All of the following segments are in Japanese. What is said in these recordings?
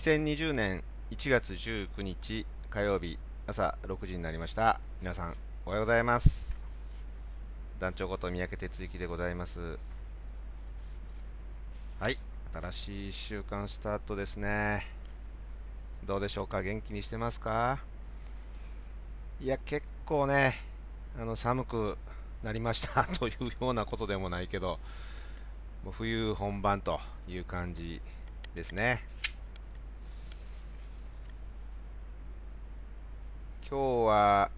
2020年1月19日火曜日朝6時になりました。皆さんおはようございます。団長こと三宅哲之でございます。はい新しい1週間スタートですね。どうでしょうか？元気にしてますか？いや結構ねあの寒くなりました。というようなことでもないけどもう冬本番という感じですね。今日は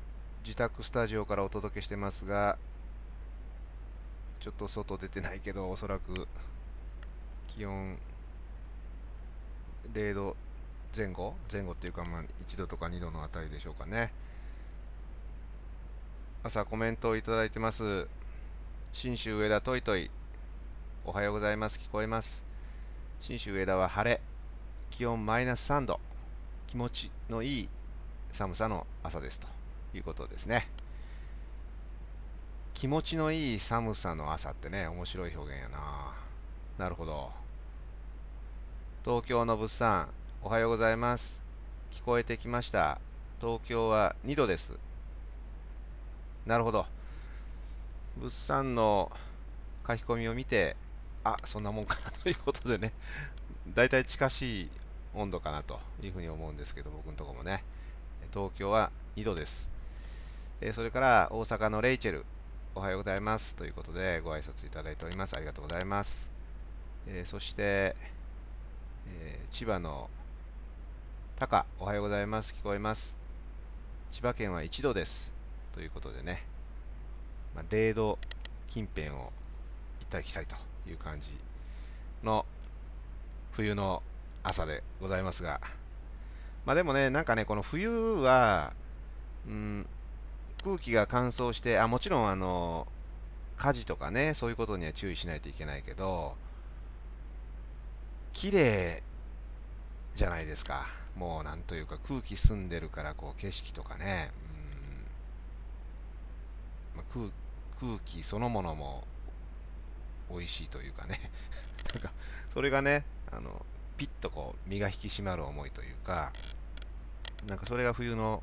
自宅スタジオからお届けしてますがちょっと外出てないけどおそらく気温0度前後？前後っていうかまあ1度とか2度のあたりでしょうかね。朝コメントをいただいてます。信州上田トイトイ。おはようございます。聞こえます。信州上田は晴れ。気温マイナス3度。気持ちのいい寒さの朝ですということですね。気持ちのいい寒さの朝ってね、面白い表現やな。なるほど。東京の物産、おはようございます。聞こえてきました。東京は2度です。なるほど。物産の書き込みを見て、あ、そんなもんかなということでね、だいたい近しい温度かなというふうに思うんですけど、僕のとこもね。東京は2度です。えそれから大阪のレイチェル、おはようございますということでご挨拶いただいております。ありがとうございます。えそして、え千葉のタカ、おはようございます。聞こえます。千葉県は1度です。ということでね、まあ、0度近辺を行ったり来たりという感じの冬の朝でございますが、まあでもね、なんかね、この冬は、うん、空気が乾燥して、あ、もちろんあの、火事とかね、そういうことには注意しないといけないけど、綺麗じゃないですか。もうなんというか空気澄んでるからこう景色とかね、うん。まあ、空空気そのものも美味しいというかね。なんかそれがねあのピッとこう身が引き締まる思いというかなんかそれが冬の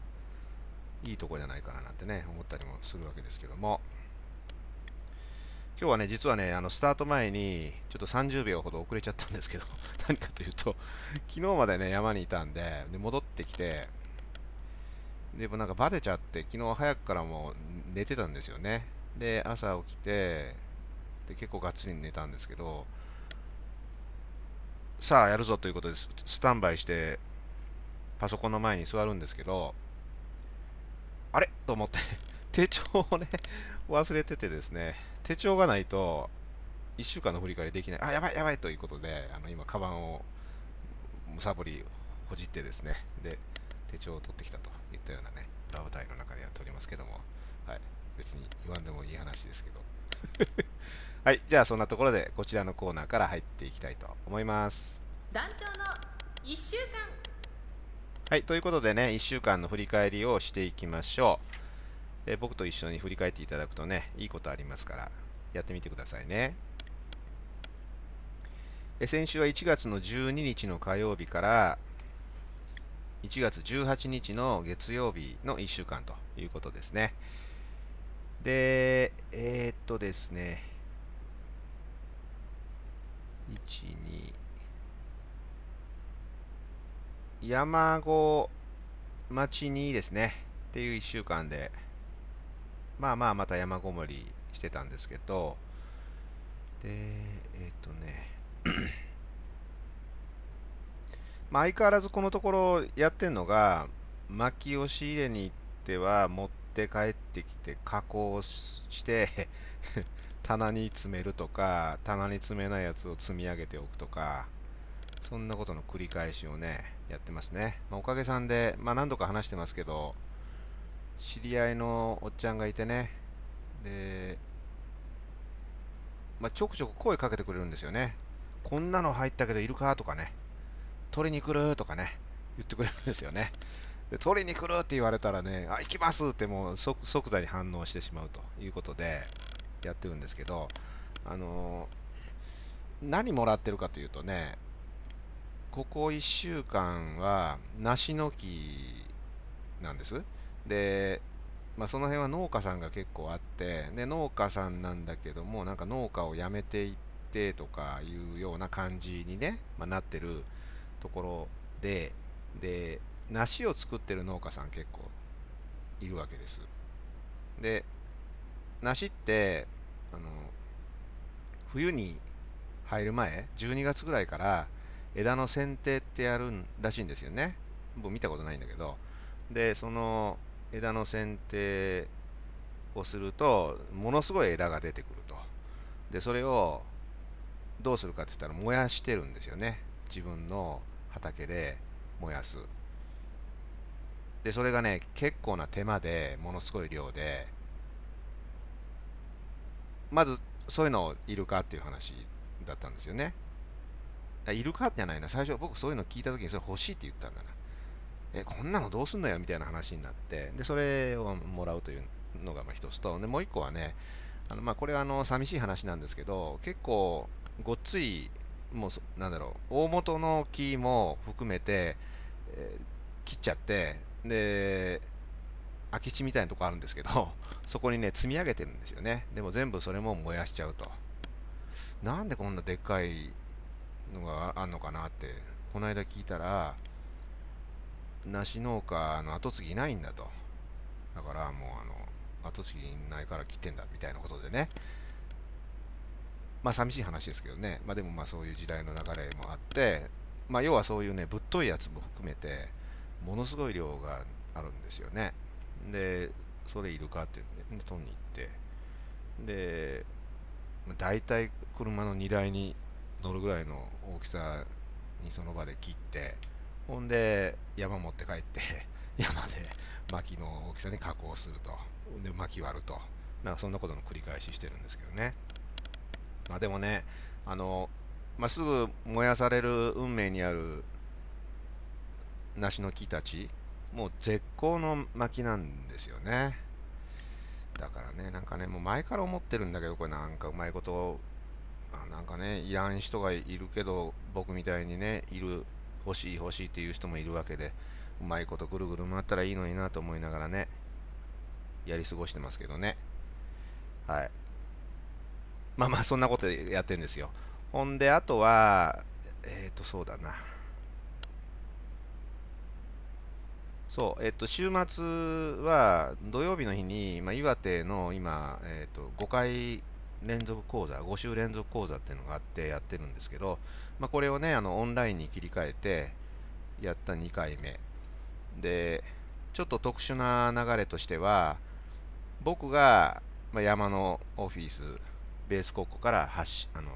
いいとこじゃないかななんてね思ったりもするわけですけども。今日はね実はねあのスタート前にちょっと30秒ほど遅れちゃったんですけど 何かというと昨日までね山にいたんでで戻ってきてでもなんかバテちゃって昨日早くからもう寝てたんですよね。で朝起きてで結構がっつり寝たんですけどさあやるぞということでスタンバイしてパソコンの前に座るんですけどあれ？と思って。手帳をね忘れててですね。手帳がないと1週間の振り返りできない。あやばいやばいということであの今カバンをむさぼりほじってですね。で手帳を取ってきたといったようなねラブタイの中でやっておりますけども。はい。別に言わんでもいい話ですけど。はい、じゃあそんなところでこちらのコーナーから入っていきたいと思います。団長の1週間はい、ということでね、1週間の振り返りをしていきましょう。え僕と一緒に振り返っていただくとね、いいことありますから、やってみてくださいね。え先週は1月の12日の火曜日から1月18日の月曜日の1週間ということですね。で、えー、っとですね、1、2、山子町にですね、っていう1週間で、まあまあまた山ごもりしてたんですけど、で、えっ、とね、まあ相変わらずこのところやってんのが、薪を仕入れに行っては持って帰ってきて加工して 棚に詰めるとか、棚に詰めないやつを積み上げておくとか、そんなことの繰り返しをね、やってますね。まあ、おかげさんで、まあ、何度か話してますけど、知り合いのおっちゃんがいてね、で、まあ、ちょくちょく声かけてくれるんですよね。こんなの入ったけどいるか？とかね、取りに来る？とかね、言ってくれるんですよね。で取りに来るって言われたらね、あ、行きますってもう即座に反応してしまうということで、やってるんですけど、あのー、何もらってるかというとね、ここ1週間は梨の木なんです。で、まあ、その辺は農家さんが結構あってで農家さんなんだけどもなんか農家を辞めていってとかいうような感じにね、まあ、なってるところでで梨を作ってる農家さん結構いるわけです。で梨ってあの冬に入る前12月ぐらいから枝の剪定ってやるらしいんですよね。僕見たことないんだけど。でその枝の剪定をするとものすごい枝が出てくると。でそれをどうするかって言ったら燃やしてるんですよね。自分の畑で燃やす。でそれがね結構な手間でものすごい量でまずそういうのいるかっていう話だったんですよね。いるかじゃないな。最初僕そういうの聞いた時にそれ欲しいって言ったんだな。えこんなのどうすんのよ？みたいな話になってでそれをもらうというのがまあ一つとでもう一個はねあのまあこれはあの寂しい話なんですけど結構ごっついもうなんだろう大元の木も含めて、えー、切っちゃってで空き地みたいなとこあるんですけど そこにね積み上げてるんですよね。でも全部それも燃やしちゃうと。なんでこんなでっかいのがあんのかなってこの間聞いたら梨農家の後継ぎいないんだと。だからもうあの後継ぎいないから切ってんだみたいなことでね。まあ寂しい話ですけどね。まあでもまあそういう時代の流れもあってまあ要はそういうねぶっといやつも含めてものすごい量があるんですよね。でそれいるかって取りに行って。で大体車の荷台に乗るぐらいの大きさにその場で切ってほんで山持って帰って 山で薪の大きさに加工すると。で薪割ると。なんかそんなことの繰り返ししてるんですけどね。まあでもねあの、まあ、すぐ燃やされる運命にある梨の木たち。もう絶好の薪なんですよね。だからねなんかねもう前から思ってるんだけどこれなんかうまいことあなんかねいらん人がいるけど僕みたいにねいる欲しい欲しいっていう人もいるわけでうまいことぐるぐる回ったらいいのになと思いながらねやり過ごしてますけどね。はい。まあまあそんなことやってんですよ。ほんであとはえっ、ー、とそうだな。そう、えっと、週末は土曜日の日に、まあ、岩手の今、えっと、5回連続講座、5週連続講座っていうのがあってやってるんですけど、まあ、これをね、あのオンラインに切り替えてやった2回目。で、ちょっと特殊な流れとしては、僕が、まあ、山のオフィス、ベース国庫から発あの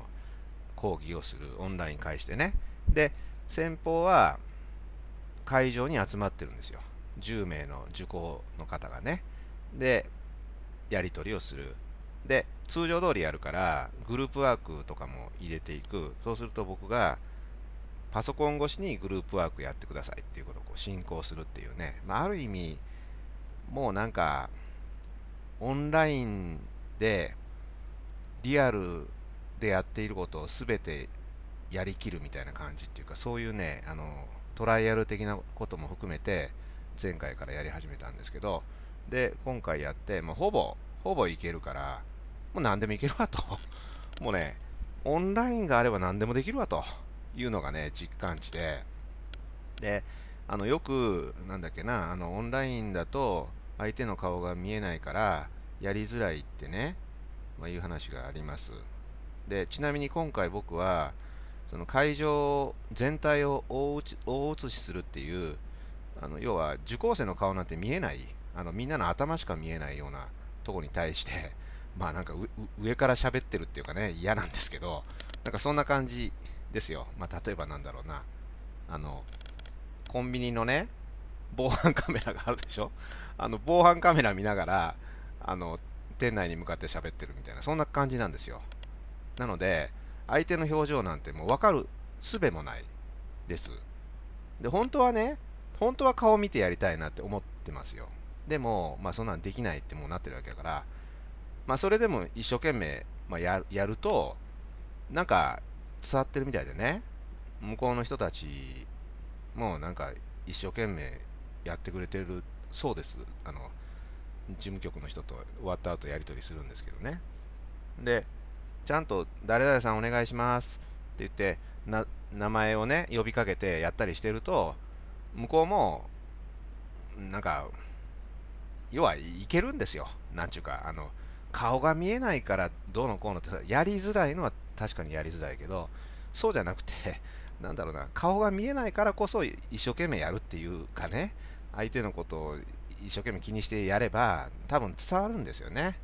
講義をする、オンライン介してね。で、先方は会場に集まってるんですよ。10名の受講の方がね。で、やり取りをする。で、通常通りやるから、グループワークとかも入れていく。そうすると僕が、パソコン越しにグループワークやってくださいっていうことをこう進行するっていうね。まあ、ある意味、もうなんか、オンラインで、リアルでやっていることを全てやりきるみたいな感じっていうか、そういうね、あの、トライアル的なことも含めて、前回からやり始めたんですけど、で、今回やって、まあ、ほぼ、ほぼいけるから、もう何でもいけるわと。もうね、オンラインがあれば何でもできるわというのがね、実感値で、で、あの、よく、なんだっけな、あの、オンラインだと、相手の顔が見えないから、やりづらいってね、まあ、いう話があります。で、ちなみに今回僕は、その会場全体を大写しするっていう、あの要は受講生の顔なんて見えないあのみんなの頭しか見えないようなとこに対して まあなんか上から喋ってるっていうかね嫌なんですけどなんかそんな感じですよ。まあ例えばなんだろうな。あのコンビニのね防犯カメラがあるでしょ？あの防犯カメラ見ながらあの店内に向かって喋ってるみたいなそんな感じなんですよ。なので相手の表情なんてもう分かる術もないです。で本当はね本当は顔見てやりたいなって思ってますよ。でも、まあそんなんできないってもうなってるわけだから、まあそれでも一生懸命、まあ、やると、なんか伝わってるみたいでね、向こうの人たちもなんか一生懸命やってくれてるそうです。あの事務局の人と終わった後やり取りするんですけどね。でちゃんと誰々さんお願いしますって言ってな名前をね呼びかけてやったりしてると向こうもなんか要はいけるんですよ。なんちゅうかあの顔が見えないからどうのこうのってやりづらいのは確かにやりづらいけどそうじゃなくて なんだろうな顔が見えないからこそ一生懸命やるっていうかね相手のことを一生懸命気にしてやれば多分伝わるんですよね。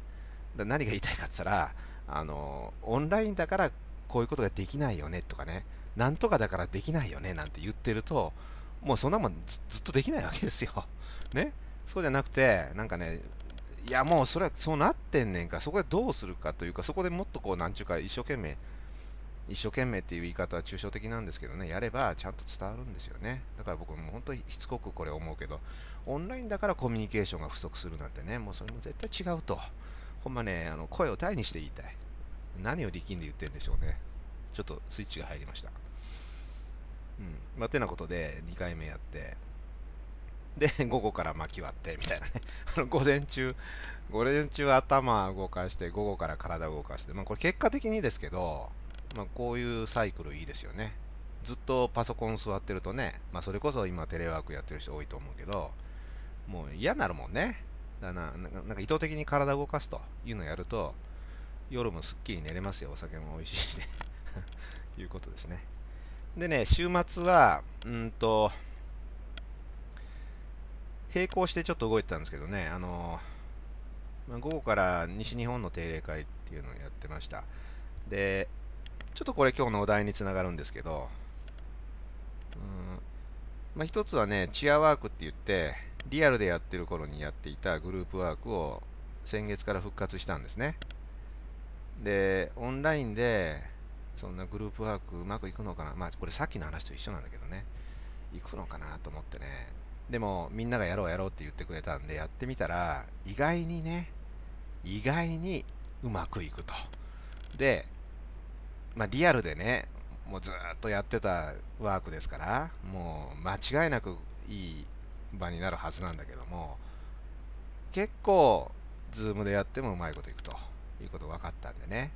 だ何が言いたいかって言ったらあのオンラインだからこういうことができないよねとかねなんとかだからできないよねなんて言ってるともうそんなもんずっとできないわけですよ。ね？そうじゃなくてなんかねいやもうそれはそうなってんねんか。そこでどうするかというかそこでもっとこうなんちゅうか一生懸命一生懸命っていう言い方は抽象的なんですけどね。やればちゃんと伝わるんですよね。だから僕も本当にしつこくこれ思うけど。オンラインだからコミュニケーションが不足するなんてね。もうそれも絶対違うと。ほんまねあの声を大にして言いたい。何を力んで言ってるんでしょうね。ちょっとスイッチが入りました。うんまあてなことで2回目やってで、午後から巻き割ってみたいなね。あの午前中、午前中頭動かして、午後から体動かして、まあこれ結果的にですけど、まあこういうサイクルいいですよね。ずっとパソコン座ってるとね、まあそれこそ今テレワークやってる人多いと思うけど、もう嫌になるもんね。だななんかなんか意図的に体動かすというのをやると、夜もすっきり寝れますよ。お酒も美味しいしね。いうことですね。でね、週末は、うんと、並行してちょっと動いてたんですけどね、あのまあ、午後から西日本の定例会っていうのをやってました。で、ちょっとこれ今日のお題につながるんですけど、うんまあ、一つはね、チアワークって言って、リアルでやってる頃にやっていたグループワークを先月から復活したんですね。で、オンラインで、そんなグループワークうまくいくのかな？まあ、これさっきの話と一緒なんだけどね。行くのかなと思ってね。でもみんながやろうやろうって言ってくれたんでやってみたら意外にね意外にうまくいくとでまあリアルでねもうずっとやってたワークですからもう間違いなくいい場になるはずなんだけども結構ズームでやってもうまいこといくということ分かったんでね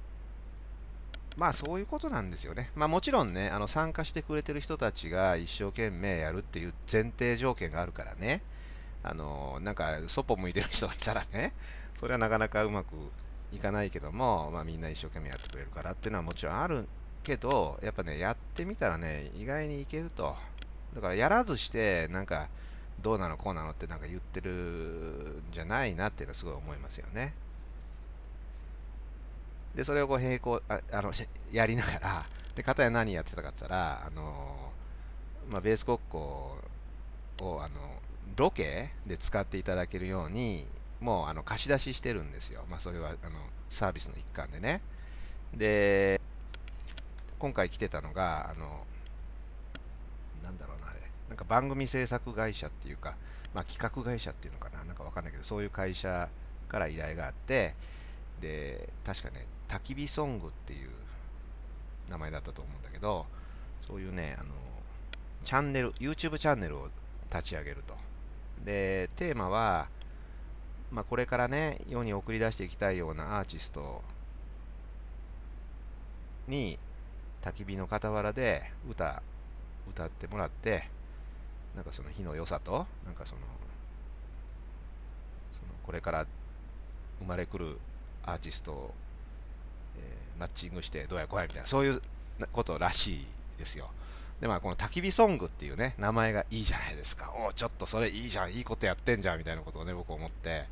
まあそういうことなんですよね。まあもちろんね、あの参加してくれてる人たちが一生懸命やるっていう前提条件があるからね、あのなんかそぽ向いてる人がいたらね、それはなかなかうまくいかないけども、まあみんな一生懸命やってくれるからっていうのはもちろんあるけど、やっぱね、やってみたらね、意外にいけると。だからやらずして、なんか、どうなのこうなのってなんか言ってるんじゃないなっていうのはすごい思いますよね。で、それをこう並行、ああの、やりながら、で、片や何やってたかって言ったら、あの、まあ、ベース国交を、あの、ロケで使っていただけるように、もう、あの、貸し出ししてるんですよ。まあ、それは、あの、サービスの一環でね。で、今回来てたのが、あの、なんだろうな、あれ。なんか番組制作会社っていうか、まあ、企画会社っていうのかな、なんかわかんないけど、そういう会社から依頼があって、で、確かね、焚き火ソングっていう名前だったと思うんだけど、そういうね、あの、チャンネル、YouTube チャンネルを立ち上げると。で、テーマは、まあ、これからね、世に送り出していきたいようなアーティストに、焚き火の傍らで歌、歌ってもらって、なんかその火の良さと、なんかその、そのこれから生まれくるアーティストを、マッチングしてどうやこうやみたいなそういうことらしいですよ。でまあこの焚き火ソングっていうね名前がいいじゃないですか。おおちょっとそれいいじゃんいいことやってんじゃんみたいなことをね僕思って。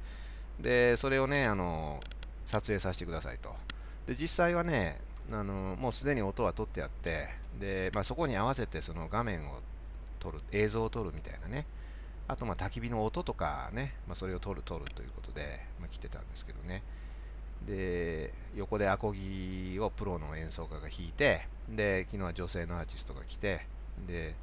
でそれをねあの撮影させてくださいと。で実際はねあのもうすでに音は取ってあってで、まあ、そこに合わせてその画面を撮る映像を撮るみたいなね。あとまあ焚き火の音とかね、まあ、それを撮る撮るということで、まあ、来てたんですけどね。で横でアコギをプロの演奏家が弾いてで昨日は女性のアーティストが来てで、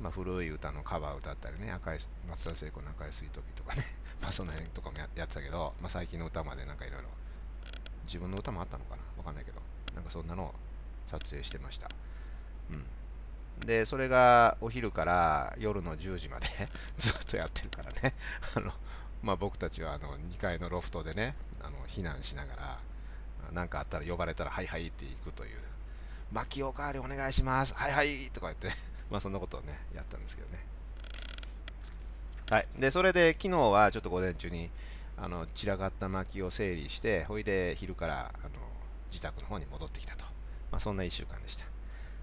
まあ、古い歌のカバー歌ったりね赤い松田聖子の赤いスイートピーとかね まあその辺とかもやってたけど、まあ、最近の歌までなんかいろいろ自分の歌もあったのかな？わかんないけどなんかそんなのを撮影してました。うん。で、それがお昼から夜の10時まで ずっとやってるからね。あの、まあ、僕たちはあの2階のロフトでね、あの避難しながら、何かあったら呼ばれたら、はいはいって行くという、薪おかわりお願いします、はいはいとか言って、まあそんなことをね、やったんですけどね。はい。で、それで昨日はちょっと午前中に、あの散らかった薪を整理して、ほいで昼からあの自宅の方に戻ってきたと。まあそんな1週間でした。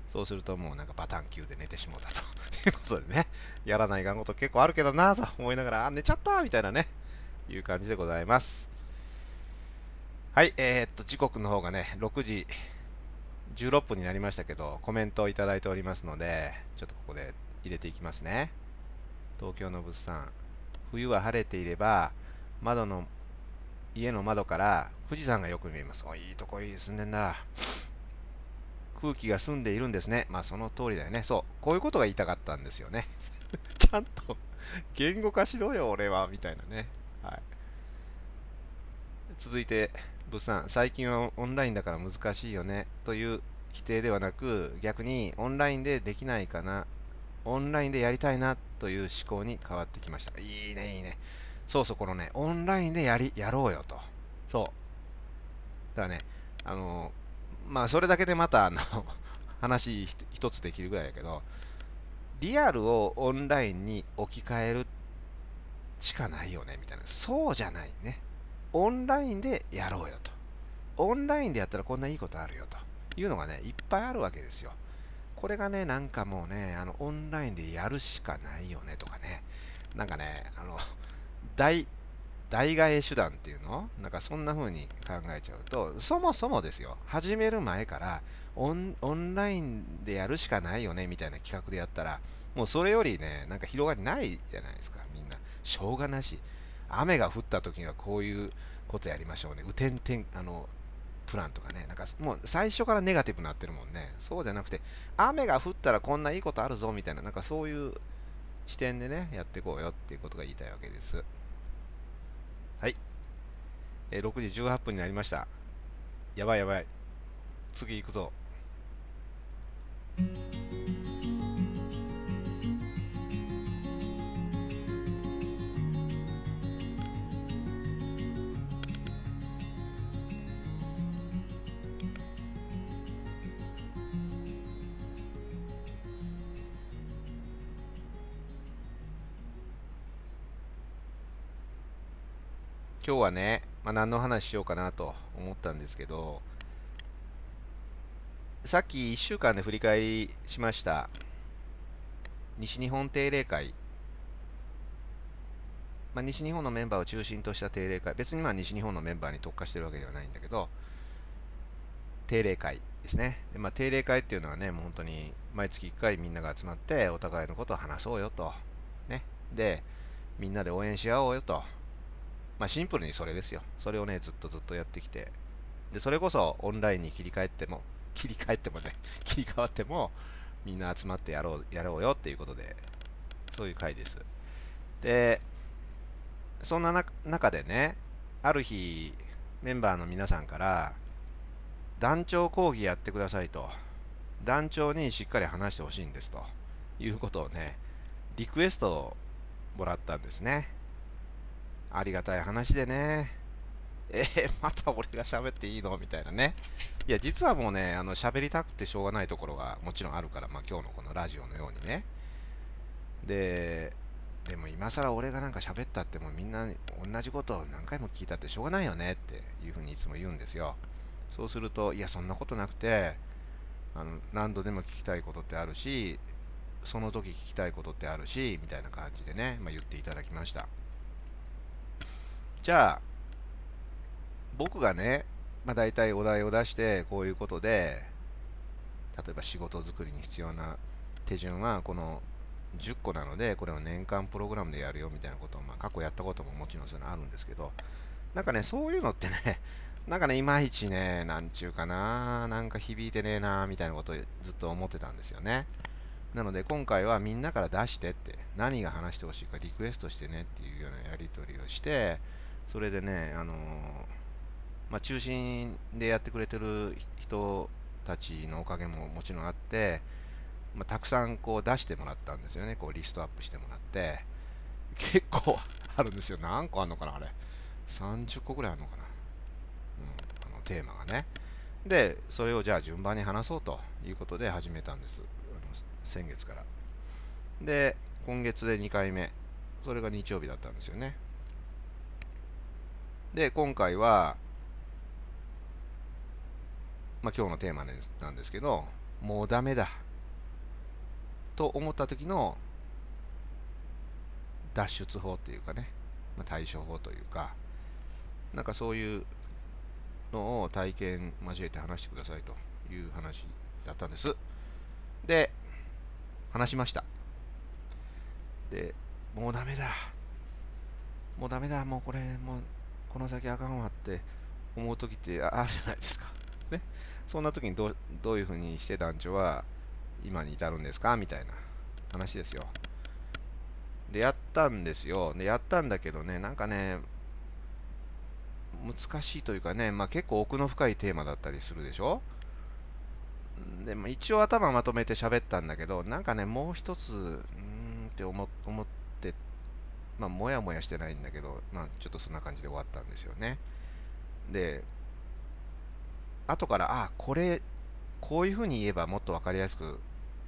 そうするともうなんかバタン級で寝てしもうたということでね、やらないかんこと結構あるけどなと思いながら、あ、寝ちゃったみたいなね、いう感じでございます。はい、えー、っと、時刻の方がね、6時16分になりましたけど、コメントをいただいておりますので、ちょっとここで入れていきますね。東京の物産。冬は晴れていれば、窓の、家の窓から富士山がよく見えます。おいいとこいい住んでんだ。空気が澄んでいるんですね。まあその通りだよね。そう。こういうことが言いたかったんですよね。ちゃんと言語化しろよ、俺は。みたいなね。はい。続いて、物産。最近はオンラインだから難しいよね。という否定ではなく、逆にオンラインでできないかな。オンラインでやりたいなという思考に変わってきました。いいね、いいね。そうそう、このね、オンラインでやり、やろうよと。そう。だからね、あのまあそれだけでまたあの 話一つできるぐらいやけどリアルをオンラインに置き換えるしかないよねみたいなそうじゃないねオンラインでやろうよと。オンラインでやったらこんないいことあるよと。いうのがねいっぱいあるわけですよ。これがねなんかもうねあのオンラインでやるしかないよねとかね。なんかねあの 大代替え手段っていうの？なんかそんな風に考えちゃうと、そもそもですよ、始める前からオンオンラインでやるしかないよねみたいな企画でやったら、もうそれよりね、なんか広がりないじゃないですか、みんな。しょうがなし。雨が降った時にはこういうことやりましょうね。雨天天、あの、プランとかね、なんかもう最初からネガティブになってるもんね。そうじゃなくて、雨が降ったらこんないいことあるぞみたいな、なんかそういう視点でね、やっていこうよっていうことが言いたいわけです。はい。えー、6時18分になりました。やばいやばい。次行くぞ。今日はね、まあ、何の話しようかなと思ったんですけど、さっき1週間で振り返りしました、西日本定例会、まあ、西日本のメンバーを中心とした定例会、別にまあ西日本のメンバーに特化してるわけではないんだけど、定例会ですね。でまあ、定例会っていうのはね、もう本当に毎月1回みんなが集まってお互いのことを話そうよと。ね。で、みんなで応援し合おうよと。まあ、シンプルにそれですよ。それをね、ずっとずっとやってきて。で、それこそオンラインに切り替えても、切り替えてもね、切り替わっても、みんな集まってやろう、やろうよっていうことで、そういう回です。で、そんな中でね、ある日、メンバーの皆さんから、団長講義やってくださいと、団長にしっかり話してほしいんですということをね、リクエストをもらったんですね。ありがたい話でね。えー、また俺が喋っていいの？みたいなね。いや、実はもうね、あの、喋りたくてしょうがないところがもちろんあるから、まあ今日のこのラジオのようにね。で、でも今更俺がなんか喋ったってもうみんな同じことを何回も聞いたってしょうがないよねっていうふうにいつも言うんですよ。そうすると、いや、そんなことなくて、あの何度でも聞きたいことってあるし、その時聞きたいことってあるし、みたいな感じでね、まあ、言っていただきました。じゃあ、僕がね、まあ、大体お題を出して、こういうことで、例えば仕事作りに必要な手順はこの10個なので、これを年間プログラムでやるよみたいなことを、まあ、過去やったことももちろんそういうのあるんですけど、なんかね、そういうのってね、なんかね、いまいちね、なんちゅうかな、なんか響いてねえな、みたいなことをずっと思ってたんですよね。なので今回はみんなから出してって、何が話してほしいかリクエストしてねっていうようなやり取りをして、それでね、あのまあ、中心でやってくれてる人たちのおかげももちろんあって、まあ、たくさんこう出してもらったんですよね。こうリストアップしてもらって。結構あるんですよ。何個あるのかなあれ。30個ぐらいあるのかな、うん、あのテーマがね。でそれをじゃあ順番に話そうということで始めたんです。あの先月から。で今月で2回目。それが日曜日だったんですよね。で今回はまあ、今日のテーマなんですけどもうダメだ。と思った時の脱出法というかね、まあ、対処法というかなんかそういうのを体験交えて話してくださいという話だったんです。で話しました。でもうダメだ。もうダメだ。もうこれもうこの先あかんわって思う時ってあるじゃないですか ねそんな時にどどういうふうにして団長は今に至るんですか？みたいな話ですよ。で、やったんですよ。で、やったんだけどね、なんかね、難しいというかね、まあ、結構奥の深いテーマだったりするでしょ？で、まあ、一応頭まとめて喋ったんだけど、なんかね、もう一つ、うーんって思思って、まあ、もやもやしてないんだけど、まあ、ちょっとそんな感じで終わったんですよね。で、後から、あ、これ、こういうふうに言えばもっと分かりやすく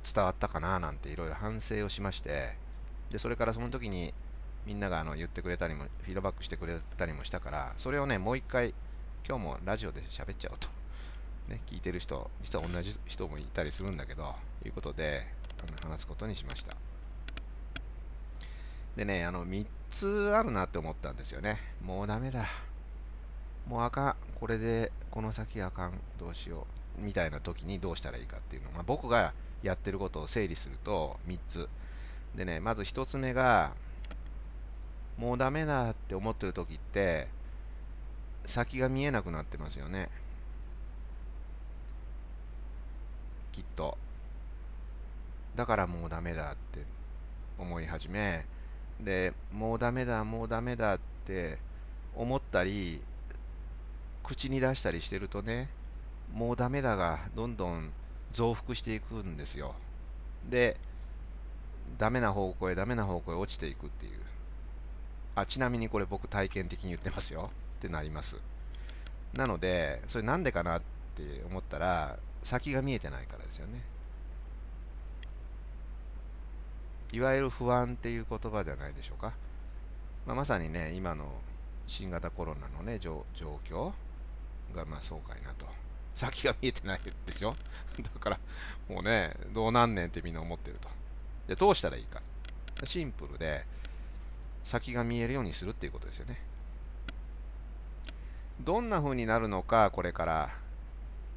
伝わったかななんていろいろ反省をしまして、で、それからその時にみんながあの言ってくれたりも、フィードバックしてくれたりもしたから、それをね、もう一回、今日もラジオで喋っちゃおうと。ね、聞いてる人、実は同じ人もいたりするんだけど、いうことで、あの話すことにしました。でね、あの、3つあるなって思ったんですよね。もうダメだ。もうあかん。これで、この先あかん。どうしよう。みたいな時にどうしたらいいかっていうのを、まあ、僕がやってることを整理すると3つ。でね、まず1つ目が、もうダメだって思ってる時って、先が見えなくなってますよね。きっと。だからもうダメだって思い始め、で、もうダメだ、もうダメだって思ったり、口に出したりしてるとね、もうダメだがどんどん増幅していくんですよ。で、ダメな方向へダメな方向へ落ちていくっていう。あ、ちなみにこれ僕体験的に言ってますよってなります。なので、それなんでかなって思ったら、先が見えてないからですよね。いわゆる不安っていう言葉じゃないでしょうか。まあ、まさにね、今の新型コロナのね、状況がまあそうかいなと。先が見えてないでしょ？だから、もうね、どうなんねんってみんな思ってると。で、どうしたらいいか。シンプルで、先が見えるようにするっていうことですよね。どんな風になるのか、これから、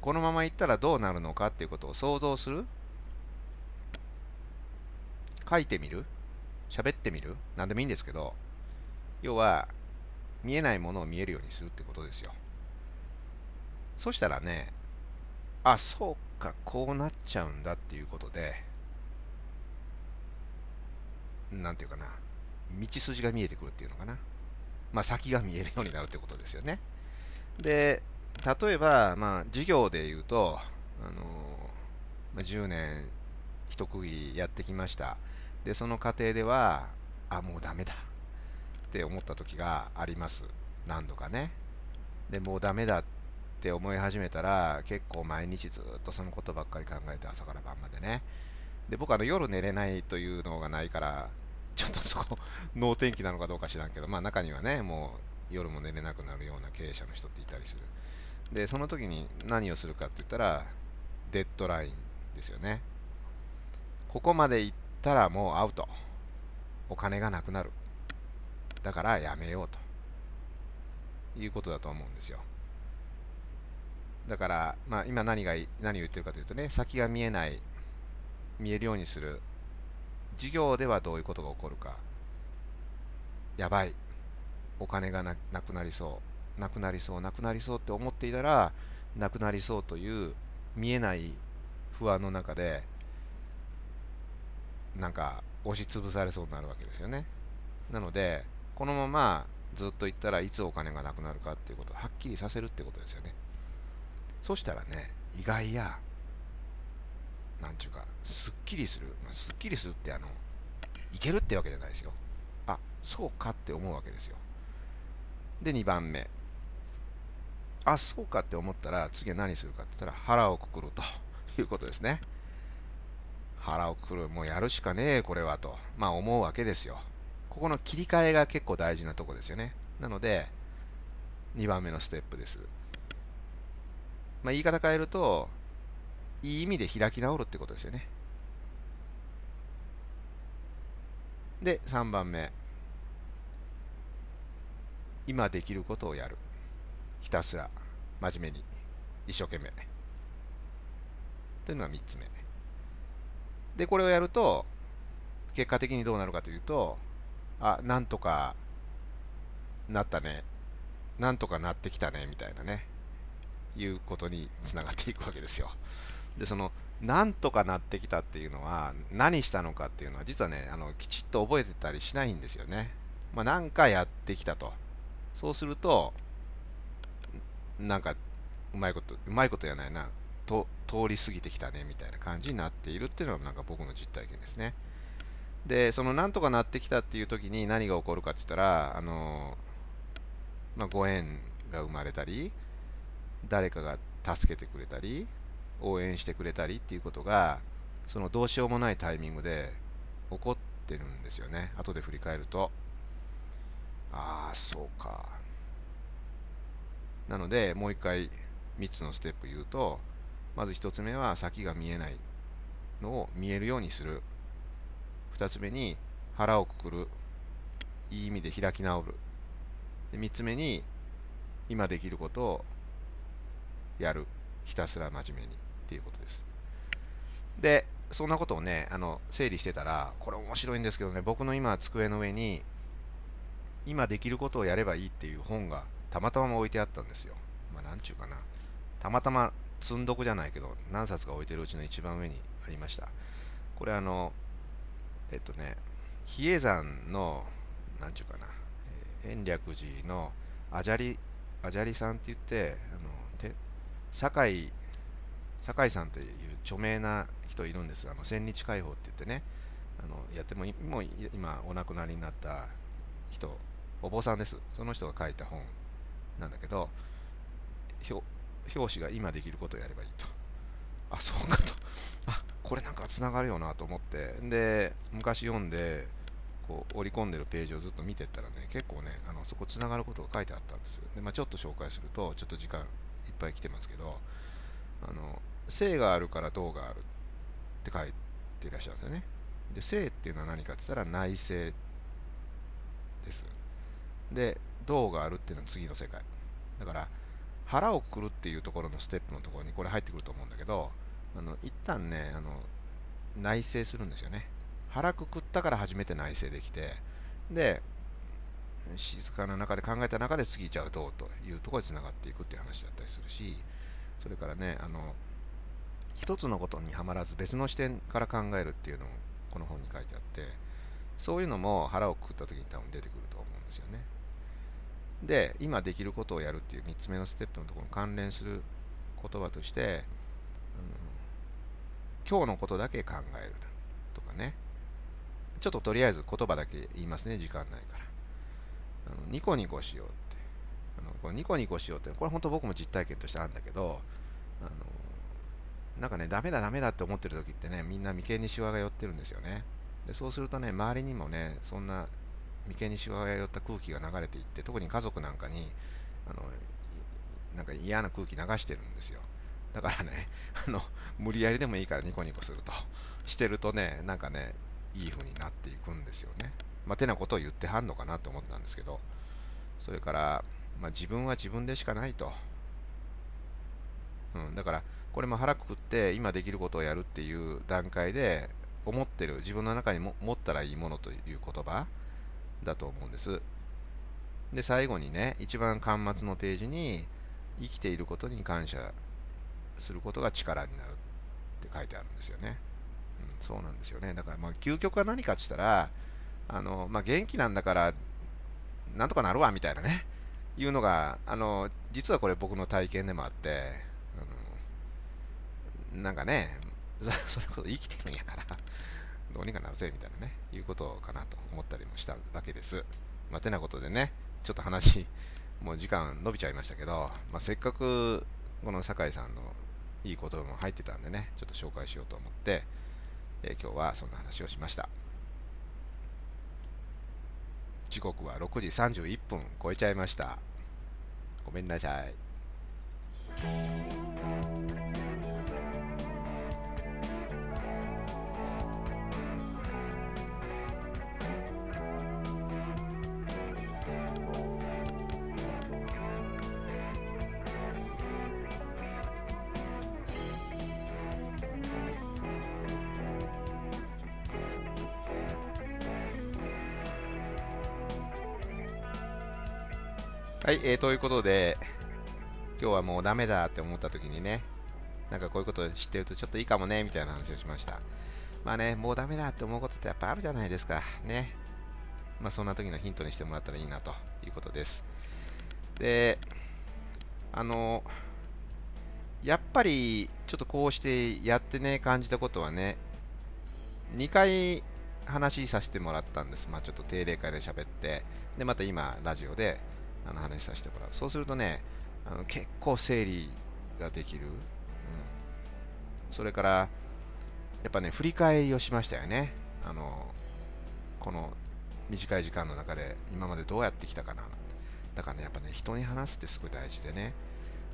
このままいったらどうなるのかっていうことを想像する書いてみる？喋ってみる？何でもいいんですけど、要は、見えないものを見えるようにするってことですよ。そしたらね、あ、そうか、こうなっちゃうんだっていうことで、なんていうかな、道筋が見えてくるっていうのかな。まあ、先が見えるようになるってことですよね。で、例えば、まあ、授業で言うと、あのま、10年一区切りやってきました。で、その過程では、あ、もうダメだって思った時があります。何度かね。で、もうダメだって思い始めたら、結構毎日ずっとそのことばっかり考えて朝から晩までね。で、僕あの夜寝れないというのがないから、ちょっとそこ、脳天気なのかどうか知らんけど、まあ中にはね、もう夜も寝れなくなるような経営者の人っていたりする。で、その時に何をするかって言ったら、デッドラインですよね。ここまで行ったらもうアウト。お金がなくなる。だからやめようと。いうことだと思うんですよ。だから、まあ今何が、何を言ってるかというとね、先が見えない、見えるようにする。授業ではどういうことが起こるか。やばい。お金がなくなりそう。なくなりそう、なくなりそうって思っていたら、なくなりそうという見えない不安の中で、なんか押しつぶされそうになるわけですよね。なので、このままずっと行ったらいつお金がなくなるかっていうことをはっきりさせるってことですよね。そしたらね、意外や、なんちゅうか、すっきりする。まあ、すっきりするって、あの、いけるってわけじゃないですよ。あ、そうかって思うわけですよ。で、2番目。あ、そうかって思ったら、次は何するかって言ったら、腹をくくるということですね。腹をくる。もうやるしかねえ、これはと。まあ思うわけですよ。ここの切り替えが結構大事なとこですよね。なので、2番目のステップです。まあ言い方変えると、いい意味で開き直るってことですよね。で、3番目。今できることをやる。ひたすら、真面目に、一生懸命。というのが3つ目。で、これをやると、結果的にどうなるかというと、あ、なんとかなったね。なんとかなってきたね、みたいなね。いうことにつながっていくわけですよ。で、その、なんとかなってきたっていうのは、何したのかっていうのは、実はね、あの、きちっと覚えてたりしないんですよね。まあ、なんかやってきたと。そうすると、なんか、うまいこと、うまいことやないな、と通り過ぎてきたね、みたいな感じになっているっていうのが、なんか僕の実体験ですね。で、そのなんとかなってきたっていう時に何が起こるかって言ったら、あの、まあ、ご縁が生まれたり、誰かが助けてくれたり、応援してくれたりっていうことが、そのどうしようもないタイミングで起こってるんですよね。後で振り返ると。ああ、そうか。なので、もう一回3つのステップ言うと、まず1つ目は先が見えないのを見えるようにする。2つ目に腹をくくる。いい意味で開き直る。で3つ目に今できることをやる。ひたすら真面目にっていうことです。で、そんなことをね、あの整理してたら、これ面白いんですけどね、僕の今机の上に今できることをやればいいっていう本がたまたま置いてあったんですよ。まあ、なんちゅうかな。たまたま積んどくじゃないけど、何冊か置いてるうちの一番上にありました。これあの、えっとね、比叡山の、なんちゅうかな、延暦寺のあじゃり、あじゃりさんって言って、あの、て酒井、酒井さんという著名な人いるんです。あの、千日解放って言ってね、あの、やっても、もう今お亡くなりになった人、お坊さんです。その人が書いた本なんだけど、表紙が今できることをやればいいと。あ、そうかと。あ、これなんか繋がるよなと思って、で、昔読んで、こう、織り込んでるページをずっと見てったらね、結構ね、あのそこ繋がることが書いてあったんですよ。で、まあ、ちょっと紹介すると、ちょっと時間いっぱい来てますけど、あの、性があるから動があるって書いていらっしゃるんですよね。で、性っていうのは何かって言ったら内政です。で、道があるっていうのは次の世界。だから、腹をくくるっていうところのステップのところにこれ入ってくると思うんだけど、あの一旦ね、あの内省するんですよね。腹くくったから初めて内省できて、で、静かな中で考えた中で次じゃあどうというところでつながっていくっていう話だったりするし、それからね、あの、一つのことにはまらず別の視点から考えるっていうのもこの本に書いてあって、そういうのも腹をくくった時に多分出てくると思うんですよね。で、今できることをやるっていう3つ目のステップのところに関連する言葉として、うん、今日のことだけ考えるとかね。ちょっととりあえず言葉だけ言いますね、時間ないから。あのニコニコしようって。あのこれニコニコしようって、これ本当僕も実体験としてあるんだけど、あのなんかね、ダメだダメだって思ってる時ってね、みんな眉間にシワが寄ってるんですよね。でそうするとね、周りにもね、そんな眉間にしわが寄った空気が流れていって特に家族なんかにあのなんか嫌な空気流してるんですよ。だからね あの無理やりでもいいからニコニコすると。してるとねなんかねいい風になっていくんですよね。まあてなことを言ってはんのかなと思ったんですけど。それから、まあ、自分は自分でしかないと、うん、だからこれも腹くくって今できることをやるっていう段階で思ってる自分の中にも持ったらいいものという言葉。だと思うんです。で、最後にね、一番端末のページに、生きていることに感謝することが力になるって書いてあるんですよね。うん、そうなんですよね。だから、まあ、究極は何かって言ったら、あの、まあ、元気なんだから、なんとかなるわ、みたいなね、いうのが、あの、実はこれ僕の体験でもあって、あのなんかね、それこそ生きてるんやからどうにかなるぜみたいなね、いうことかなと思ったりもしたわけです。まあ、てなことでね、ちょっと話、もう時間伸びちゃいましたけど、まあ、せっかくこの酒井さんのいい言葉も入ってたんでね、ちょっと紹介しようと思って、えー、今日はそんな話をしました。時刻は6時31分超えちゃいました。ごめんなさい。はい、えー、ということで、今日はもうダメだって思った時にね、なんかこういうこと知ってるとちょっといいかもね、みたいな話をしました。まあね、もうダメだって思うことってやっぱあるじゃないですか。ね。まあそんな時のヒントにしてもらったらいいなということです。で、あの、やっぱりちょっとこうしてやってね、感じたことはね、2回話させてもらったんです。まあちょっと定例会で喋って、で、また今、ラジオで、あの話させてもらう。そうするとね、あの結構整理ができる。うん、それから、やっぱね、振り返りをしましたよね。あの、この短い時間の中で今までどうやってきたかな。だからね、やっぱね、人に話すってすごい大事でね。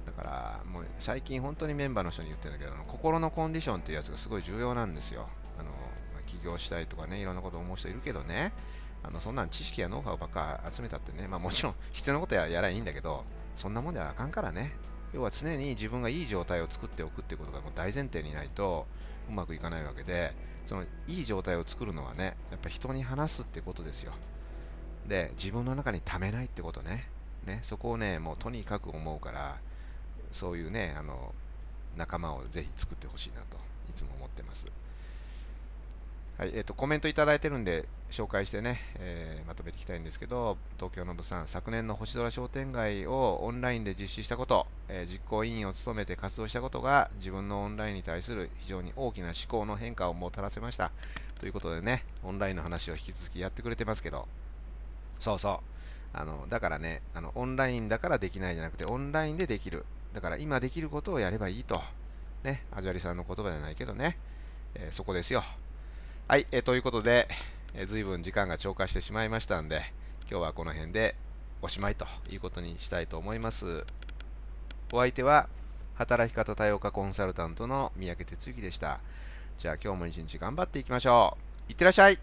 だから、もう最近本当にメンバーの人に言ってるんだけど、心のコンディションっていうやつがすごい重要なんですよ。あの、ま、起業したいとかね、いろんなこと思う人いるけどね、あのそんなん知識やノウハウばっか集めたってね、まあもちろん 必要なことややらいいんだけど、そんなもんではあかんからね。要は常に自分がいい状態を作っておくってことがもう大前提にないとうまくいかないわけで、そのいい状態を作るのはね、やっぱ人に話すってことですよ。で、自分の中に溜めないってことね。ね、そこをね、もうとにかく思うから、そういうね、あの、仲間をぜひ作ってほしいなといつも思ってます。はいえーと、コメントいただいてるんで紹介してね、えー、まとめていきたいんですけど、東京の物産、昨年の星空商店街をオンラインで実施したこと、えー、実行委員を務めて活動したことが自分のオンラインに対する非常に大きな思考の変化をもたらせました。ということでね、オンラインの話を引き続きやってくれてますけど、そうそう。あのだからねあの、オンラインだからできないじゃなくて、オンラインでできる。だから今できることをやればいいと。ね、アジャリさんの言葉じゃないけどね、えー、そこですよ。はい、えー、ということで、えー、随分時間が超過してしまいましたんで、今日はこの辺でおしまいということにしたいと思います。お相手は、働き方多様化コンサルタントの三宅哲之でした。じゃあ今日も一日頑張っていきましょう。いってらっしゃい